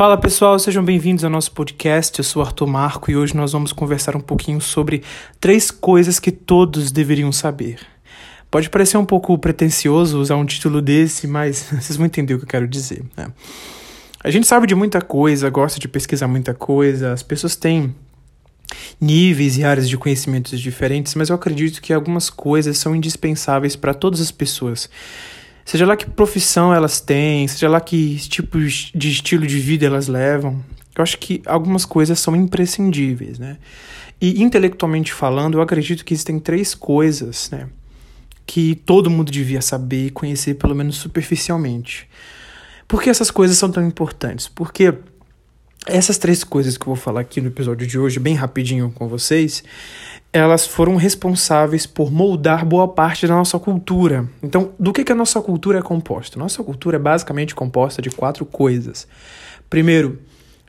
Fala pessoal, sejam bem-vindos ao nosso podcast. Eu sou Arthur Marco e hoje nós vamos conversar um pouquinho sobre três coisas que todos deveriam saber. Pode parecer um pouco pretencioso usar um título desse, mas vocês vão entender o que eu quero dizer. Né? A gente sabe de muita coisa, gosta de pesquisar muita coisa, as pessoas têm níveis e áreas de conhecimentos diferentes, mas eu acredito que algumas coisas são indispensáveis para todas as pessoas. Seja lá que profissão elas têm, seja lá que tipo de estilo de vida elas levam, eu acho que algumas coisas são imprescindíveis, né? E intelectualmente falando, eu acredito que existem três coisas, né? Que todo mundo devia saber e conhecer, pelo menos superficialmente. Por que essas coisas são tão importantes? Porque essas três coisas que eu vou falar aqui no episódio de hoje, bem rapidinho com vocês, elas foram responsáveis por moldar boa parte da nossa cultura. Então, do que, que a nossa cultura é composta? Nossa cultura é basicamente composta de quatro coisas. Primeiro,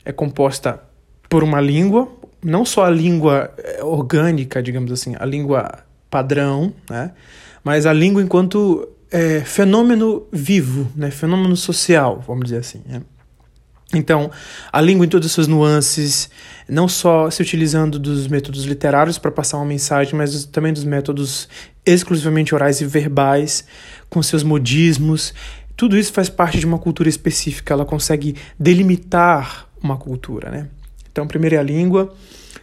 é composta por uma língua, não só a língua eh, orgânica, digamos assim, a língua padrão, né? mas a língua enquanto é, fenômeno vivo, né? fenômeno social, vamos dizer assim. Né? Então, a língua em todas as suas nuances, não só se utilizando dos métodos literários para passar uma mensagem, mas também dos métodos exclusivamente orais e verbais, com seus modismos. Tudo isso faz parte de uma cultura específica, ela consegue delimitar uma cultura, né? Então, primeiro é a língua,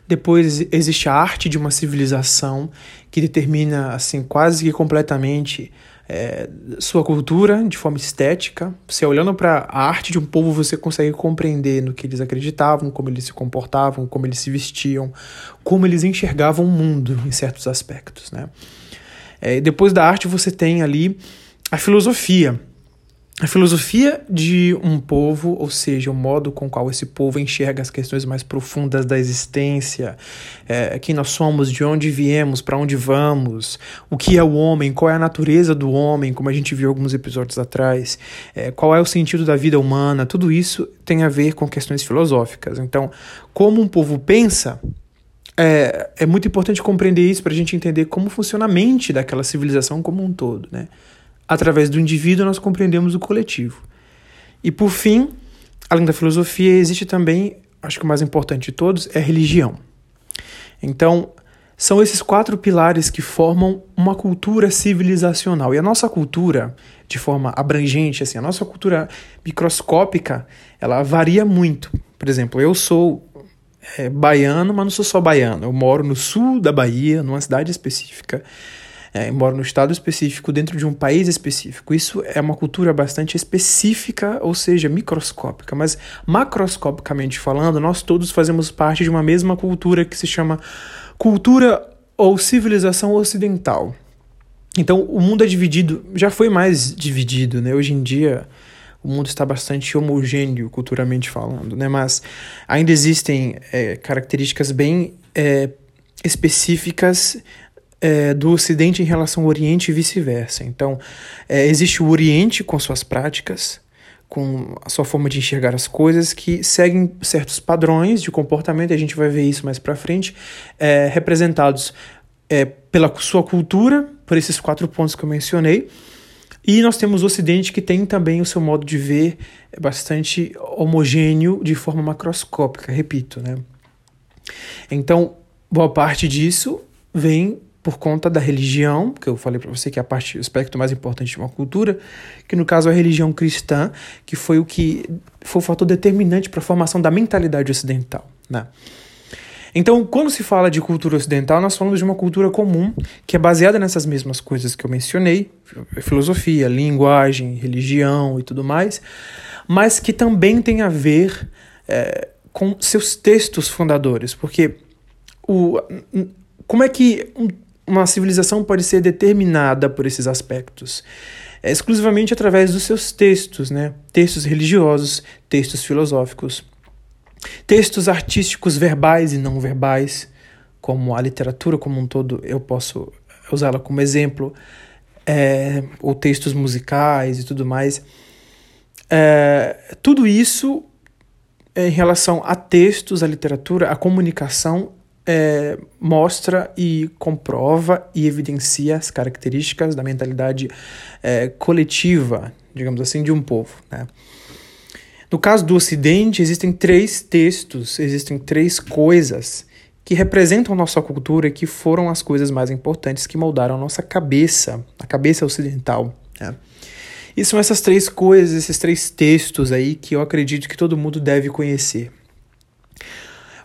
depois existe a arte de uma civilização que determina assim quase que completamente é, sua cultura de forma estética. Você olhando para a arte de um povo, você consegue compreender no que eles acreditavam, como eles se comportavam, como eles se vestiam, como eles enxergavam o mundo em certos aspectos. Né? É, depois da arte, você tem ali a filosofia a filosofia de um povo, ou seja, o modo com qual esse povo enxerga as questões mais profundas da existência, é, quem nós somos, de onde viemos, para onde vamos, o que é o homem, qual é a natureza do homem, como a gente viu alguns episódios atrás, é, qual é o sentido da vida humana, tudo isso tem a ver com questões filosóficas. Então, como um povo pensa, é, é muito importante compreender isso para a gente entender como funciona a mente daquela civilização como um todo, né? Através do indivíduo, nós compreendemos o coletivo. E por fim, além da filosofia, existe também, acho que o mais importante de todos, é a religião. Então, são esses quatro pilares que formam uma cultura civilizacional. E a nossa cultura, de forma abrangente, assim, a nossa cultura microscópica, ela varia muito. Por exemplo, eu sou é, baiano, mas não sou só baiano. Eu moro no sul da Bahia, numa cidade específica é, mora no estado específico, dentro de um país específico. Isso é uma cultura bastante específica, ou seja, microscópica. Mas macroscopicamente falando, nós todos fazemos parte de uma mesma cultura que se chama cultura ou civilização ocidental. Então, o mundo é dividido, já foi mais dividido, né? Hoje em dia, o mundo está bastante homogêneo culturalmente falando, né? Mas ainda existem é, características bem é, específicas é, do Ocidente em relação ao Oriente e vice-versa. Então, é, existe o Oriente com suas práticas, com a sua forma de enxergar as coisas, que seguem certos padrões de comportamento, e a gente vai ver isso mais para frente, é, representados é, pela sua cultura, por esses quatro pontos que eu mencionei. E nós temos o Ocidente que tem também o seu modo de ver bastante homogêneo de forma macroscópica, repito, né? Então, boa parte disso vem por conta da religião, que eu falei para você que é a parte, o aspecto mais importante de uma cultura, que no caso é a religião cristã, que foi o que foi o fator determinante para a formação da mentalidade ocidental, né? Então, quando se fala de cultura ocidental, nós falamos de uma cultura comum que é baseada nessas mesmas coisas que eu mencionei, filosofia, linguagem, religião e tudo mais, mas que também tem a ver é, com seus textos fundadores, porque o, como é que uma civilização pode ser determinada por esses aspectos. É exclusivamente através dos seus textos, né? Textos religiosos, textos filosóficos, textos artísticos verbais e não verbais, como a literatura como um todo, eu posso usá-la como exemplo, é, ou textos musicais e tudo mais. É, tudo isso em relação a textos, a literatura, a comunicação é, mostra e comprova e evidencia as características da mentalidade é, coletiva, digamos assim, de um povo. Né? No caso do Ocidente, existem três textos, existem três coisas que representam nossa cultura e que foram as coisas mais importantes que moldaram a nossa cabeça, a cabeça ocidental. Né? E são essas três coisas, esses três textos aí que eu acredito que todo mundo deve conhecer.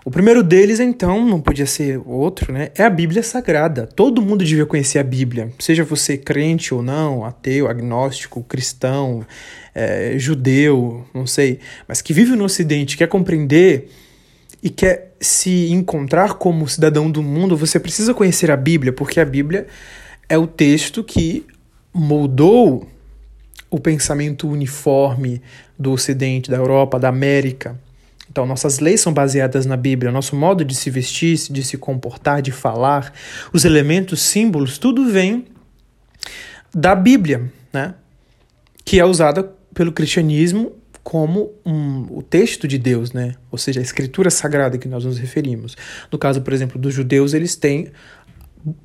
O primeiro deles, então, não podia ser outro, né? É a Bíblia Sagrada. Todo mundo devia conhecer a Bíblia, seja você crente ou não, ateu, agnóstico, cristão, é, judeu, não sei, mas que vive no Ocidente, quer compreender e quer se encontrar como cidadão do mundo, você precisa conhecer a Bíblia, porque a Bíblia é o texto que moldou o pensamento uniforme do Ocidente, da Europa, da América. Então, nossas leis são baseadas na Bíblia, nosso modo de se vestir, de se comportar, de falar, os elementos, símbolos, tudo vem da Bíblia, né? Que é usada pelo cristianismo como um, o texto de Deus, né? Ou seja, a escritura sagrada que nós nos referimos. No caso, por exemplo, dos judeus, eles têm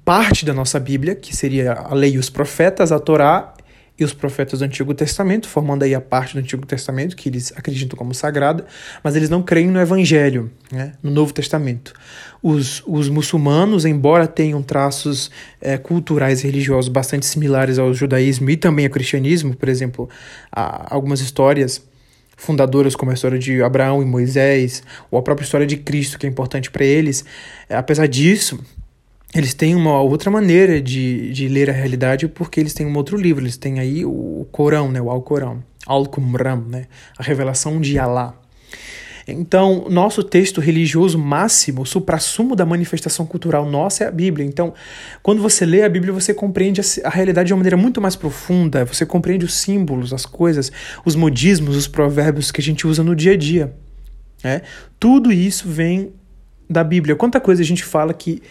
parte da nossa Bíblia, que seria a lei e os profetas, a Torá e os profetas do Antigo Testamento, formando aí a parte do Antigo Testamento que eles acreditam como sagrada, mas eles não creem no Evangelho, né, no Novo Testamento. Os, os muçulmanos, embora tenham traços é, culturais e religiosos bastante similares ao judaísmo e também ao cristianismo, por exemplo, algumas histórias fundadoras como a história de Abraão e Moisés, ou a própria história de Cristo, que é importante para eles, é, apesar disso, eles têm uma outra maneira de, de ler a realidade porque eles têm um outro livro, eles têm aí o Corão, né, o Alcorão, Al-Qumran, né, a revelação de Alá. Então, nosso texto religioso máximo, o suprassumo da manifestação cultural nossa é a Bíblia. Então, quando você lê a Bíblia, você compreende a realidade de uma maneira muito mais profunda, você compreende os símbolos, as coisas, os modismos, os provérbios que a gente usa no dia a dia. Né? Tudo isso vem da Bíblia. Quanta coisa a gente fala que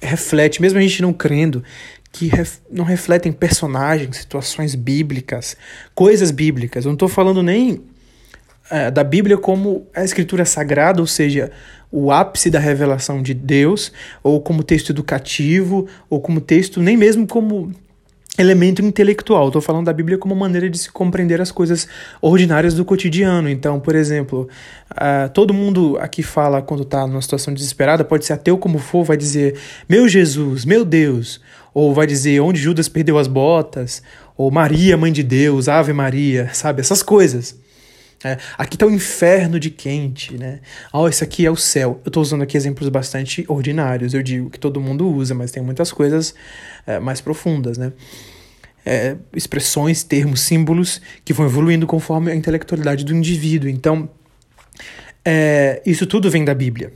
reflete, mesmo a gente não crendo, que ref, não refletem personagens, situações bíblicas, coisas bíblicas. Eu não estou falando nem é, da Bíblia como a escritura sagrada, ou seja, o ápice da revelação de Deus, ou como texto educativo, ou como texto, nem mesmo como elemento intelectual. Estou falando da Bíblia como maneira de se compreender as coisas ordinárias do cotidiano. Então, por exemplo, uh, todo mundo aqui fala quando está numa situação desesperada, pode ser ateu como for, vai dizer meu Jesus, meu Deus, ou vai dizer onde Judas perdeu as botas, ou Maria, mãe de Deus, Ave Maria, sabe? Essas coisas. É, aqui está o inferno de quente, né? Oh, esse aqui é o céu. Eu estou usando aqui exemplos bastante ordinários, eu digo que todo mundo usa, mas tem muitas coisas é, mais profundas, né? É, expressões, termos, símbolos que vão evoluindo conforme a intelectualidade do indivíduo. Então, é, isso tudo vem da Bíblia.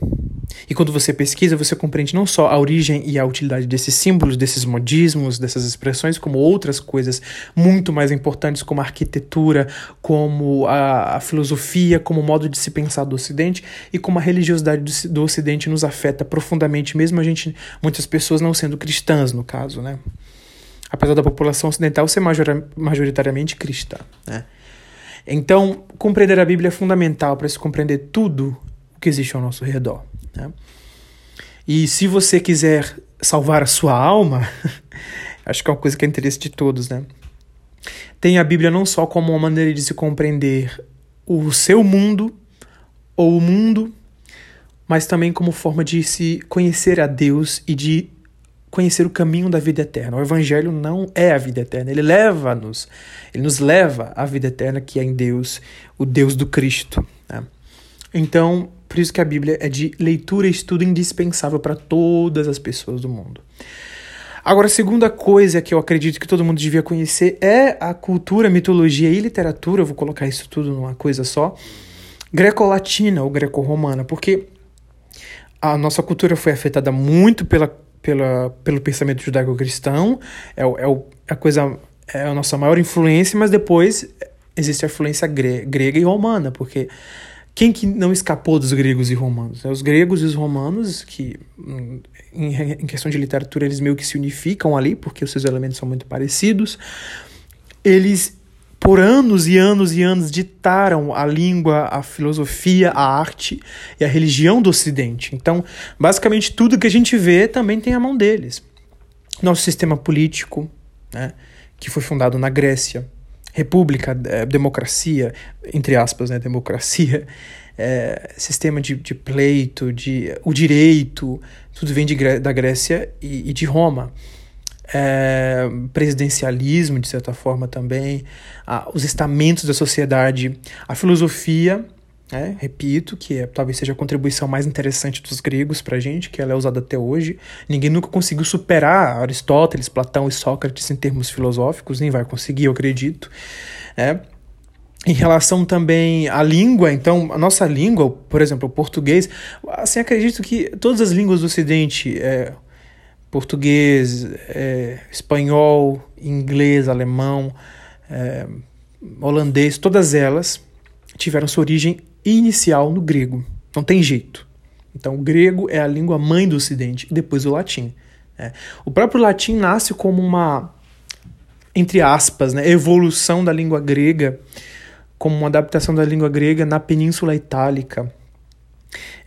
E quando você pesquisa, você compreende não só a origem e a utilidade desses símbolos, desses modismos, dessas expressões, como outras coisas muito mais importantes, como a arquitetura, como a, a filosofia, como o modo de se pensar do Ocidente e como a religiosidade do, do Ocidente nos afeta profundamente, mesmo a gente, muitas pessoas não sendo cristãs, no caso, né? Apesar da população ocidental ser majoritariamente cristã, né? Então, compreender a Bíblia é fundamental para se compreender tudo o que existe ao nosso redor. Né? E se você quiser salvar a sua alma, acho que é uma coisa que é interesse de todos, né? Tem a Bíblia não só como uma maneira de se compreender o seu mundo ou o mundo, mas também como forma de se conhecer a Deus e de conhecer o caminho da vida eterna. O evangelho não é a vida eterna, ele leva-nos, ele nos leva à vida eterna que é em Deus, o Deus do Cristo. Né? Então, por isso que a Bíblia é de leitura e estudo indispensável para todas as pessoas do mundo. Agora, a segunda coisa que eu acredito que todo mundo devia conhecer é a cultura, mitologia e literatura, eu vou colocar isso tudo numa coisa só, greco-latina ou greco-romana, porque a nossa cultura foi afetada muito pela pela, pelo pensamento judaico-cristão, é, é, é a coisa, é a nossa maior influência, mas depois existe a influência gre grega e romana, porque quem que não escapou dos gregos e romanos? É os gregos e os romanos, que em questão de literatura eles meio que se unificam ali, porque os seus elementos são muito parecidos, eles por anos e anos e anos ditaram a língua, a filosofia, a arte e a religião do Ocidente. Então, basicamente, tudo que a gente vê também tem a mão deles. Nosso sistema político, né, que foi fundado na Grécia, república, é, democracia, entre aspas, né, democracia, é, sistema de, de pleito, de, o direito, tudo vem de, da Grécia e, e de Roma. É, presidencialismo, de certa forma, também, a, os estamentos da sociedade, a filosofia, né, repito, que é, talvez seja a contribuição mais interessante dos gregos para a gente, que ela é usada até hoje. Ninguém nunca conseguiu superar Aristóteles, Platão e Sócrates em termos filosóficos, nem vai conseguir, eu acredito. É, em relação também à língua, então, a nossa língua, por exemplo, o português, assim, acredito que todas as línguas do Ocidente, é, português, é, espanhol, inglês, alemão, é, holandês, todas elas tiveram sua origem inicial no grego. Não tem jeito. Então, o grego é a língua mãe do Ocidente, e depois o latim. Né? O próprio latim nasce como uma, entre aspas, né, evolução da língua grega como uma adaptação da língua grega na Península Itálica.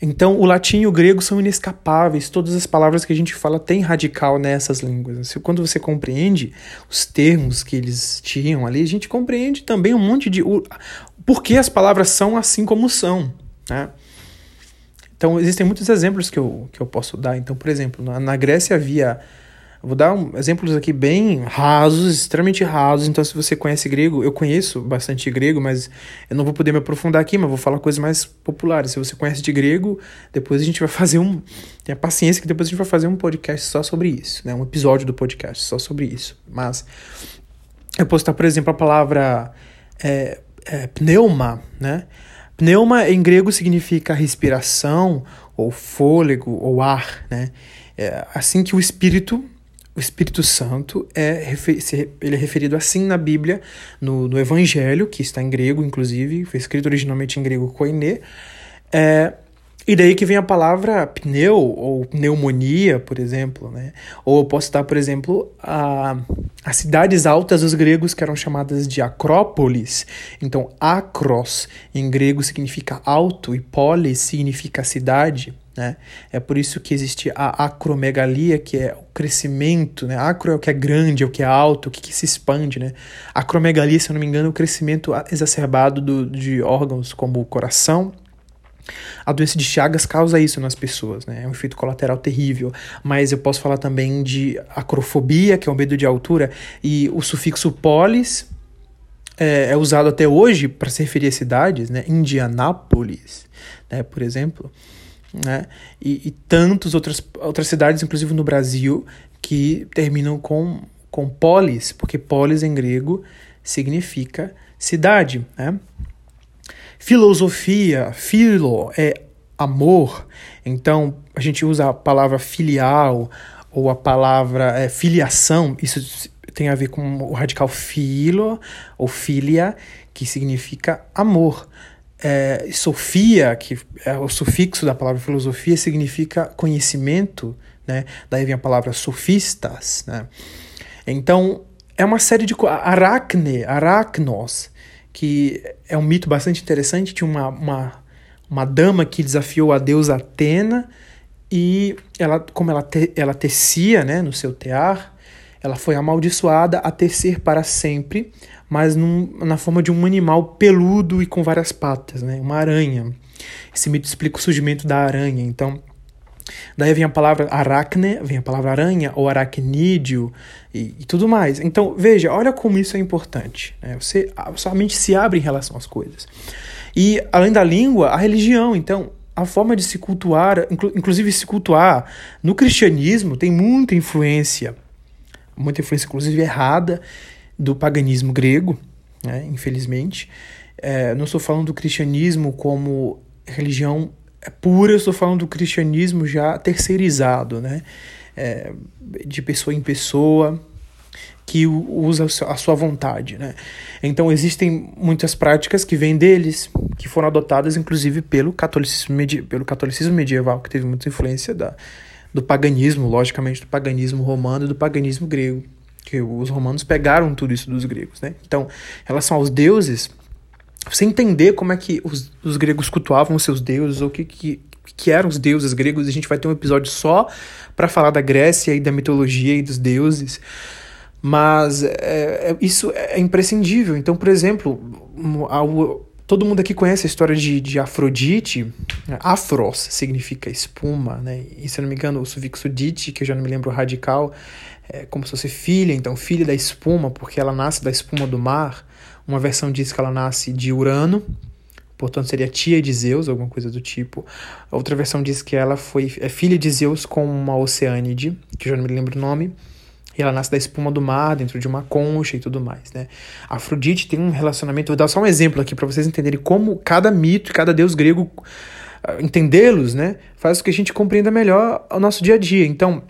Então, o latim e o grego são inescapáveis, todas as palavras que a gente fala têm radical nessas línguas. Quando você compreende os termos que eles tinham ali, a gente compreende também um monte de. Por que as palavras são assim como são. Né? Então, existem muitos exemplos que eu, que eu posso dar. Então, por exemplo, na, na Grécia havia Vou dar um, exemplos aqui bem rasos, extremamente rasos. Então, se você conhece grego, eu conheço bastante grego, mas eu não vou poder me aprofundar aqui, mas vou falar coisas mais populares. Se você conhece de grego, depois a gente vai fazer um. Tenha paciência que depois a gente vai fazer um podcast só sobre isso, né? Um episódio do podcast só sobre isso. Mas eu posso estar, por exemplo, a palavra é, é, pneuma, né? Pneuma em grego significa respiração, ou fôlego, ou ar, né? É assim que o espírito o Espírito Santo é, ele é referido assim na Bíblia, no, no Evangelho, que está em grego, inclusive, foi escrito originalmente em grego koine. É, e daí que vem a palavra pneu, ou pneumonia, por exemplo. Né? Ou eu posso citar, por exemplo, a, as cidades altas dos gregos que eram chamadas de acrópolis. Então, acros em grego significa alto e polis significa cidade. Né? É por isso que existe a acromegalia, que é o crescimento. Né? Acro é o que é grande, é o que é alto, o que, que se expande. Né? Acromegalia, se eu não me engano, é o crescimento exacerbado do, de órgãos como o coração. A doença de Chagas causa isso nas pessoas, né? É um efeito colateral terrível. Mas eu posso falar também de acrofobia, que é o medo de altura, e o sufixo polis é, é usado até hoje para se referir a cidades, né? Indianápolis, né? Por exemplo né? E, e tantas outras, outras cidades, inclusive no Brasil, que terminam com, com polis, porque polis em grego significa cidade, né? Filosofia, filo é amor, então a gente usa a palavra filial ou a palavra é, filiação, isso tem a ver com o radical filo ou filia, que significa amor é, Sofia, que é o sufixo da palavra filosofia, significa conhecimento, né? Daí vem a palavra sofistas, né? Então, é uma série de... Aracne, aracnos, que é um mito bastante interessante. Tinha uma, uma, uma dama que desafiou a deusa Atena e ela, como ela, te, ela tecia né, no seu tear, ela foi amaldiçoada a tecer para sempre mas num, na forma de um animal peludo e com várias patas, né? uma aranha. Esse mito explica o surgimento da aranha. Então, daí vem a palavra aracne, vem a palavra aranha, ou aracnídeo e, e tudo mais. Então, veja, olha como isso é importante. Né? Você, a sua mente se abre em relação às coisas. E, além da língua, a religião. Então, a forma de se cultuar, inclu, inclusive se cultuar no cristianismo, tem muita influência, muita influência, inclusive errada, do paganismo grego, né, infelizmente. É, não estou falando do cristianismo como religião pura, estou falando do cristianismo já terceirizado, né, é, de pessoa em pessoa, que usa a sua vontade, né? Então existem muitas práticas que vêm deles, que foram adotadas inclusive pelo catolicismo, pelo catolicismo medieval, que teve muita influência da, do paganismo, logicamente do paganismo romano e do paganismo grego que os romanos pegaram tudo isso dos gregos, né? Então, em relação aos deuses, você entender como é que os, os gregos cultuavam os seus deuses, ou o que, que, que eram os deuses gregos, a gente vai ter um episódio só para falar da Grécia e da mitologia e dos deuses. Mas é, é, isso é imprescindível. Então, por exemplo, todo mundo aqui conhece a história de, de Afrodite. Afros significa espuma, né? E se eu não me engano, o sufixo dite, que eu já não me lembro radical, é como se fosse filha, então filha da espuma, porque ela nasce da espuma do mar. Uma versão diz que ela nasce de Urano, portanto seria tia de Zeus, alguma coisa do tipo. Outra versão diz que ela foi é filha de Zeus com uma oceânide, que eu já não me lembro o nome, e ela nasce da espuma do mar, dentro de uma concha e tudo mais, né? Afrodite tem um relacionamento, vou dar só um exemplo aqui para vocês entenderem como cada mito, cada deus grego ah, entendê-los, né, faz com que a gente compreenda melhor o nosso dia a dia. Então,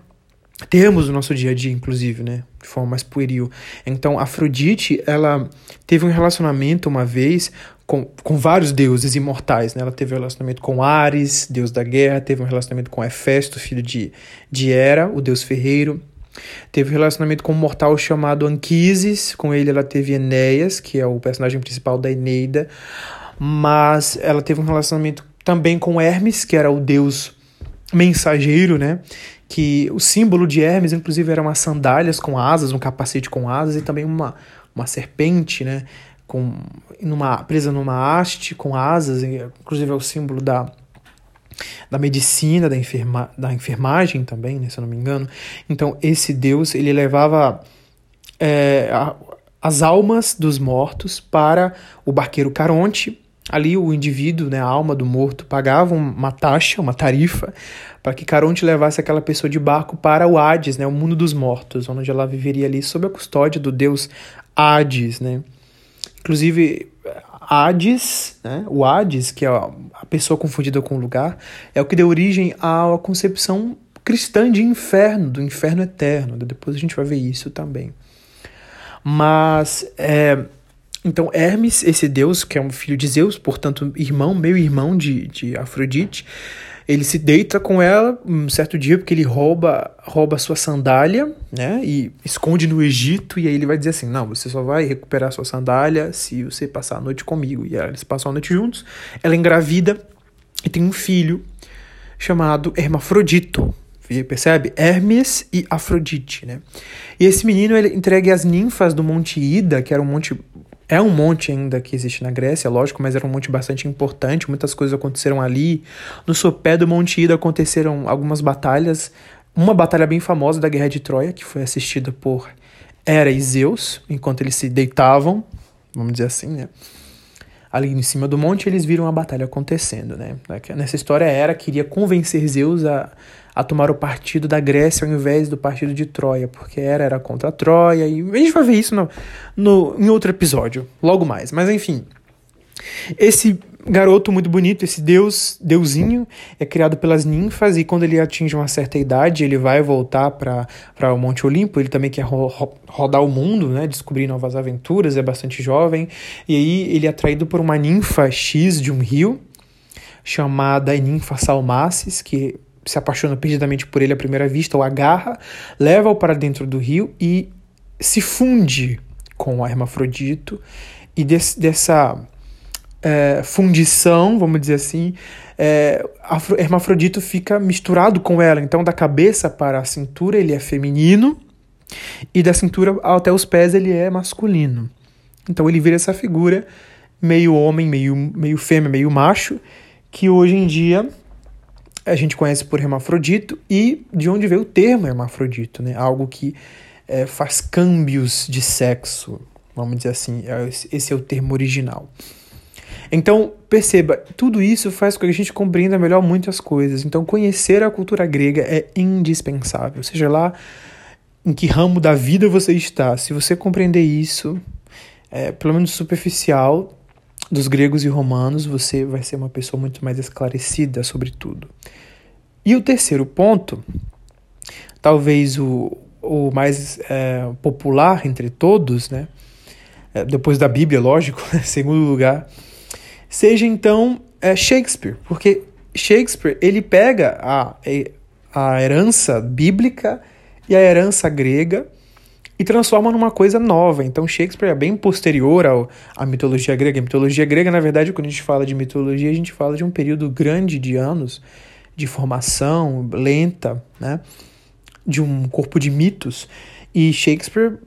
temos o nosso dia a dia, inclusive, né? De forma mais pueril. Então, Afrodite, ela teve um relacionamento uma vez com, com vários deuses imortais, né? Ela teve um relacionamento com Ares, deus da guerra, teve um relacionamento com Hefesto, filho de, de Hera, o deus ferreiro. Teve um relacionamento com um mortal chamado Anquises, com ele ela teve Enéas, que é o personagem principal da Eneida. Mas ela teve um relacionamento também com Hermes, que era o deus mensageiro, né? que o símbolo de Hermes, inclusive, eram umas sandálias com asas, um capacete com asas e também uma, uma serpente, né? Com, numa, presa numa haste com asas, inclusive é o símbolo da, da medicina, da, enferma, da enfermagem também, né, se eu não me engano. Então, esse Deus, ele levava é, a, as almas dos mortos para o barqueiro Caronte. Ali, o indivíduo, né, a alma do morto, pagava uma taxa, uma tarifa, para que Caronte levasse aquela pessoa de barco para o Hades, né, o mundo dos mortos, onde ela viveria ali sob a custódia do deus Hades, né? Inclusive, Hades, né, o Hades, que é a pessoa confundida com o lugar, é o que deu origem à concepção cristã de inferno, do inferno eterno. Depois a gente vai ver isso também. Mas, é, então, Hermes, esse deus, que é um filho de Zeus, portanto, irmão, meio irmão de, de Afrodite, ele se deita com ela um certo dia porque ele rouba rouba sua sandália, né? E esconde no Egito e aí ele vai dizer assim: "Não, você só vai recuperar sua sandália se você passar a noite comigo". E eles passam a noite juntos. Ela engravida e tem um filho chamado Hermafrodito. Percebe? Hermes e Afrodite, né? E esse menino ele entregue às ninfas do Monte Ida, que era um monte é um monte ainda que existe na Grécia, lógico, mas era um monte bastante importante, muitas coisas aconteceram ali. No sopé do Monte Ida aconteceram algumas batalhas, uma batalha bem famosa da Guerra de Troia, que foi assistida por Hera e Zeus, enquanto eles se deitavam, vamos dizer assim, né? Ali em cima do monte, eles viram a batalha acontecendo, né? Nessa história, Hera queria convencer Zeus a a tomar o partido da Grécia ao invés do partido de Troia, porque era, era contra a Troia, e a gente vai ver isso no, no, em outro episódio, logo mais. Mas enfim, esse garoto muito bonito, esse deus, deusinho, é criado pelas ninfas e quando ele atinge uma certa idade, ele vai voltar para o Monte Olimpo, ele também quer ro rodar o mundo, né, descobrir novas aventuras, é bastante jovem, e aí ele é atraído por uma ninfa X de um rio, chamada ninfa Salmacis, que se apaixona perdidamente por ele à primeira vista, o agarra, leva-o para dentro do rio e se funde com o hermafrodito. E dessa é, fundição, vamos dizer assim, é, hermafrodito fica misturado com ela. Então, da cabeça para a cintura, ele é feminino, e da cintura até os pés, ele é masculino. Então, ele vira essa figura meio homem, meio, meio fêmea, meio macho, que hoje em dia a gente conhece por hermafrodito e de onde veio o termo hermafrodito, né? Algo que é, faz câmbios de sexo, vamos dizer assim, é, esse é o termo original. Então, perceba, tudo isso faz com que a gente compreenda melhor muitas coisas. Então, conhecer a cultura grega é indispensável, seja lá em que ramo da vida você está. Se você compreender isso, é, pelo menos superficial, dos gregos e romanos, você vai ser uma pessoa muito mais esclarecida sobre tudo. E o terceiro ponto, talvez o, o mais é, popular entre todos, né? É, depois da Bíblia, lógico, em segundo lugar, seja então é, Shakespeare, porque Shakespeare ele pega a, a herança bíblica e a herança grega e transforma numa coisa nova. Então Shakespeare é bem posterior ao, à mitologia grega. A mitologia grega, na verdade, quando a gente fala de mitologia, a gente fala de um período grande de anos de formação lenta, né? de um corpo de mitos. E Shakespeare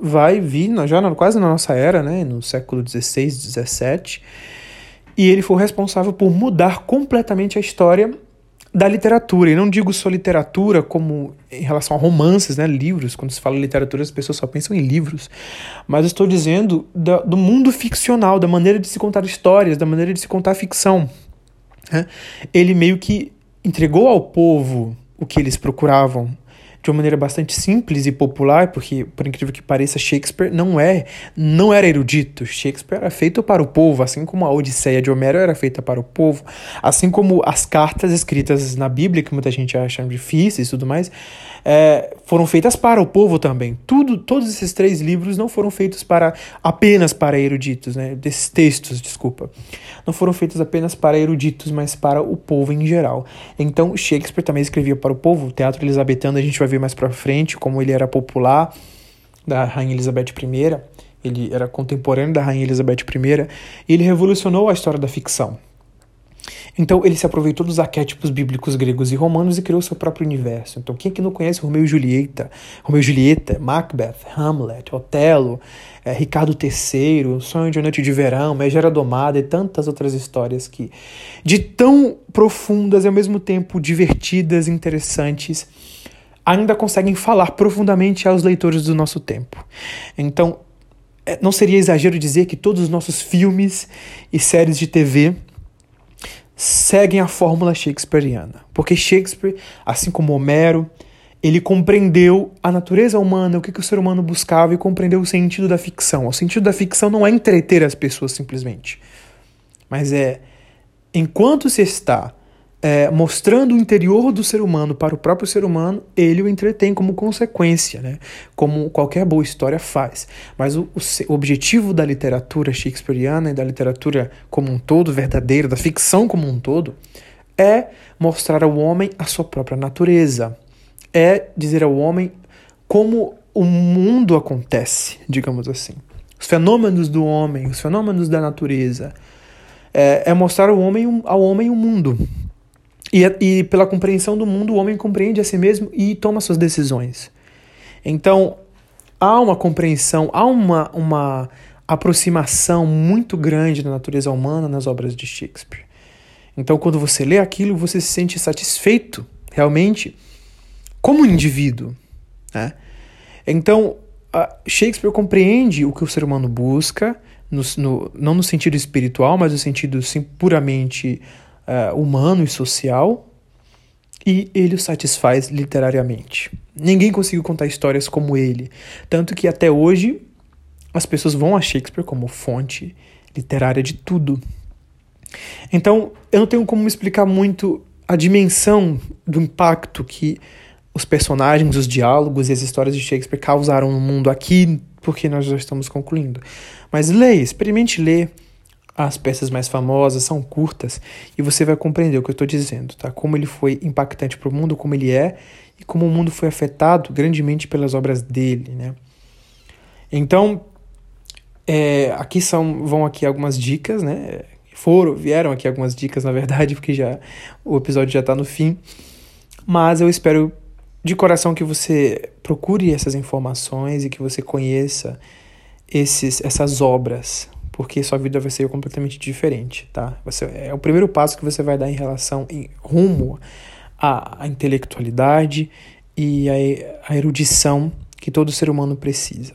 vai vir já quase na nossa era, né, no século XVI, XVII, e ele foi responsável por mudar completamente a história da literatura. E não digo só literatura como em relação a romances, né, livros. Quando se fala literatura, as pessoas só pensam em livros. Mas estou dizendo da, do mundo ficcional, da maneira de se contar histórias, da maneira de se contar ficção. Né? Ele meio que entregou ao povo o que eles procuravam de uma maneira bastante simples e popular, porque por incrível que pareça, Shakespeare não é, não era erudito. Shakespeare era feito para o povo, assim como a Odisseia de Homero era feita para o povo, assim como as cartas escritas na Bíblia, que muita gente acha difíceis e tudo mais, é, foram feitas para o povo também. Tudo, todos esses três livros não foram feitos para apenas para eruditos, né? Desses textos, desculpa, não foram feitos apenas para eruditos, mas para o povo em geral. Então Shakespeare também escrevia para o povo. O teatro elisabetano a gente vai ver mais para frente como ele era popular da rainha Elizabeth I. Ele era contemporâneo da rainha Elizabeth I e ele revolucionou a história da ficção. Então ele se aproveitou dos arquétipos bíblicos gregos e romanos e criou seu próprio universo. Então quem é que não conhece Romeu e Julieta, Romeu e Julieta, Macbeth, Hamlet, Otelo, é, Ricardo III, Sonho de Noite de Verão, Megera Domada e tantas outras histórias que de tão profundas e ao mesmo tempo divertidas, interessantes, ainda conseguem falar profundamente aos leitores do nosso tempo. Então é, não seria exagero dizer que todos os nossos filmes e séries de TV seguem a fórmula shakespeariana. Porque Shakespeare, assim como Homero, ele compreendeu a natureza humana, o que, que o ser humano buscava e compreendeu o sentido da ficção. O sentido da ficção não é entreter as pessoas simplesmente, mas é enquanto se está é, mostrando o interior do ser humano para o próprio ser humano, ele o entretém como consequência, né? como qualquer boa história faz. Mas o, o, objetivo da literatura shakespeariana e da literatura como um todo, verdadeira, da ficção como um todo, é mostrar ao homem a sua própria natureza, é dizer ao homem como o mundo acontece, digamos assim. Os fenômenos do homem, os fenômenos da natureza. É, é mostrar ao homem, ao homem o mundo, e, e pela compreensão do mundo, o homem compreende a si mesmo e toma suas decisões. Então, há uma compreensão, há uma, uma aproximação muito grande da natureza humana nas obras de Shakespeare. Então, quando você lê aquilo, você se sente satisfeito, realmente, como indivíduo. Né? Então, Shakespeare compreende o que o ser humano busca, no, no, não no sentido espiritual, mas no sentido sim, puramente uh, humano e social e ele o satisfaz literariamente. Ninguém conseguiu contar histórias como ele, tanto que até hoje as pessoas vão a Shakespeare como fonte literária de tudo. Então, eu não tenho como explicar muito a dimensão do impacto que os personagens, os diálogos e as histórias de Shakespeare causaram no mundo aqui, porque nós já estamos concluindo. Mas leia, experimente ler as peças mais famosas são curtas e você vai compreender o que eu estou dizendo, tá? Como ele foi impactante para o mundo, como ele é e como o mundo foi afetado grandemente pelas obras dele, né? Então, é, aqui são vão aqui algumas dicas, né? Foram, vieram aqui algumas dicas, na verdade, porque já o episódio já está no fim. Mas eu espero de coração que você procure essas informações e que você conheça esses, essas obras, porque sua vida vai ser completamente diferente, tá? Você, é o primeiro passo que você vai dar em relação, em rumo à, à intelectualidade e à, à erudição que todo ser humano precisa,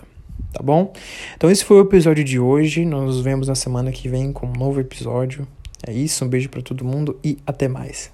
tá bom? Então esse foi o episódio de hoje, nós nos vemos na semana que vem com um novo episódio. É isso, um beijo para todo mundo e até mais.